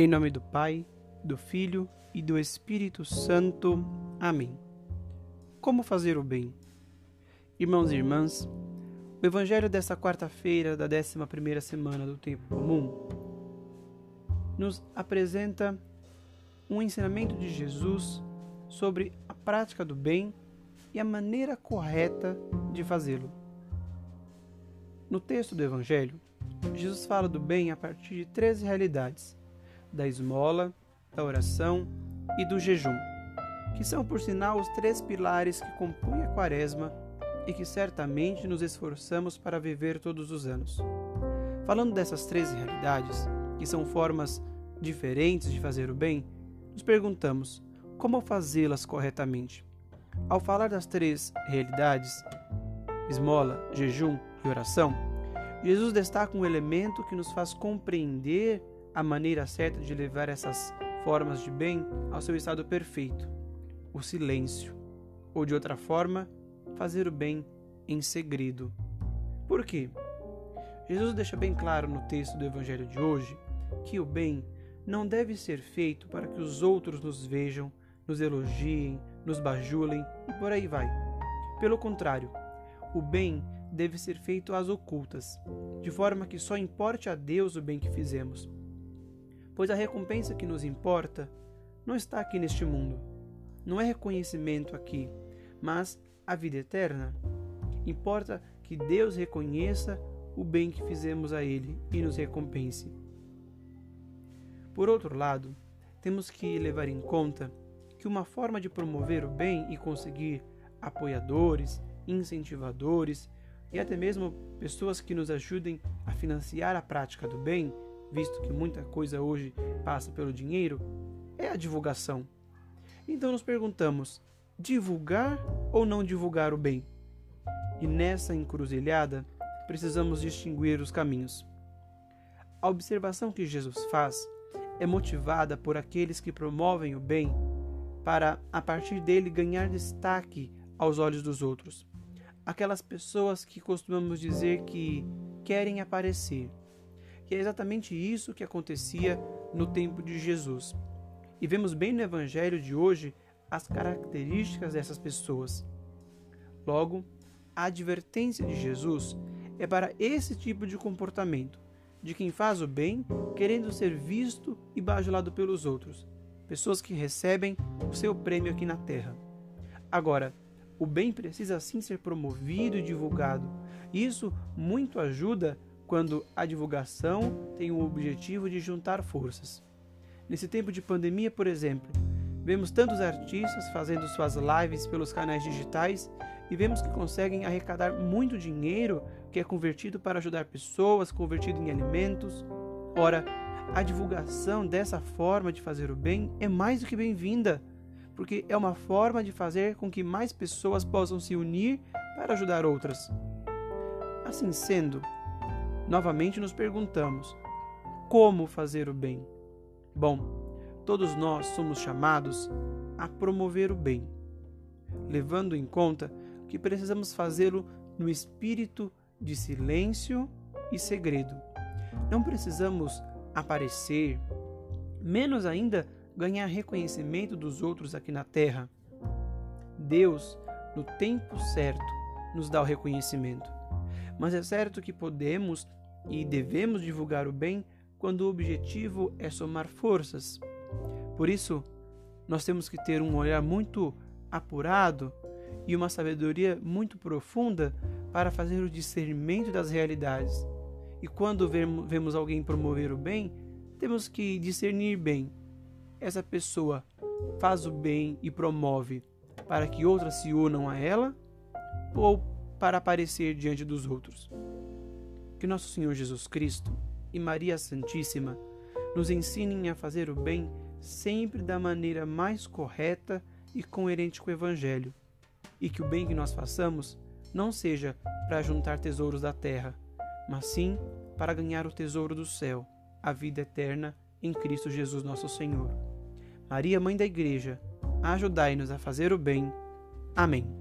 Em nome do Pai, do Filho e do Espírito Santo. Amém. Como fazer o bem? Irmãos e irmãs, o Evangelho desta quarta-feira da 11 primeira semana do Tempo Comum nos apresenta um ensinamento de Jesus sobre a prática do bem e a maneira correta de fazê-lo. No texto do Evangelho, Jesus fala do bem a partir de três realidades da esmola, da oração e do jejum, que são, por sinal, os três pilares que compõem a Quaresma e que certamente nos esforçamos para viver todos os anos. Falando dessas três realidades, que são formas diferentes de fazer o bem, nos perguntamos como fazê-las corretamente. Ao falar das três realidades, esmola, jejum e oração, Jesus destaca um elemento que nos faz compreender a maneira certa de levar essas formas de bem ao seu estado perfeito, o silêncio, ou de outra forma, fazer o bem em segredo. Por quê? Jesus deixa bem claro no texto do Evangelho de hoje que o bem não deve ser feito para que os outros nos vejam, nos elogiem, nos bajulem e por aí vai. Pelo contrário, o bem deve ser feito às ocultas, de forma que só importe a Deus o bem que fizemos pois a recompensa que nos importa não está aqui neste mundo. Não é reconhecimento aqui, mas a vida eterna. Importa que Deus reconheça o bem que fizemos a Ele e nos recompense. Por outro lado, temos que levar em conta que uma forma de promover o bem e conseguir apoiadores, incentivadores e até mesmo pessoas que nos ajudem a financiar a prática do bem visto que muita coisa hoje passa pelo dinheiro, é a divulgação. Então nos perguntamos: divulgar ou não divulgar o bem? E nessa encruzilhada, precisamos distinguir os caminhos. A observação que Jesus faz é motivada por aqueles que promovem o bem para, a partir dele, ganhar destaque aos olhos dos outros. Aquelas pessoas que costumamos dizer que querem aparecer, que é exatamente isso que acontecia no tempo de Jesus. E vemos bem no Evangelho de hoje as características dessas pessoas. Logo, a advertência de Jesus é para esse tipo de comportamento, de quem faz o bem querendo ser visto e bajulado pelos outros, pessoas que recebem o seu prêmio aqui na terra. Agora, o bem precisa sim ser promovido e divulgado. Isso muito ajuda quando a divulgação tem o objetivo de juntar forças. Nesse tempo de pandemia, por exemplo, vemos tantos artistas fazendo suas lives pelos canais digitais e vemos que conseguem arrecadar muito dinheiro que é convertido para ajudar pessoas, convertido em alimentos. Ora, a divulgação dessa forma de fazer o bem é mais do que bem-vinda, porque é uma forma de fazer com que mais pessoas possam se unir para ajudar outras. Assim sendo, Novamente nos perguntamos: como fazer o bem? Bom, todos nós somos chamados a promover o bem, levando em conta que precisamos fazê-lo no espírito de silêncio e segredo. Não precisamos aparecer, menos ainda ganhar reconhecimento dos outros aqui na terra. Deus, no tempo certo, nos dá o reconhecimento. Mas é certo que podemos e devemos divulgar o bem quando o objetivo é somar forças. Por isso, nós temos que ter um olhar muito apurado e uma sabedoria muito profunda para fazer o discernimento das realidades. E quando vemos alguém promover o bem, temos que discernir bem. Essa pessoa faz o bem e promove para que outras se unam a ela ou para aparecer diante dos outros. Que nosso Senhor Jesus Cristo e Maria Santíssima nos ensinem a fazer o bem sempre da maneira mais correta e coerente com o Evangelho, e que o bem que nós façamos não seja para juntar tesouros da terra, mas sim para ganhar o tesouro do céu, a vida eterna em Cristo Jesus nosso Senhor. Maria, Mãe da Igreja, ajudai-nos a fazer o bem. Amém.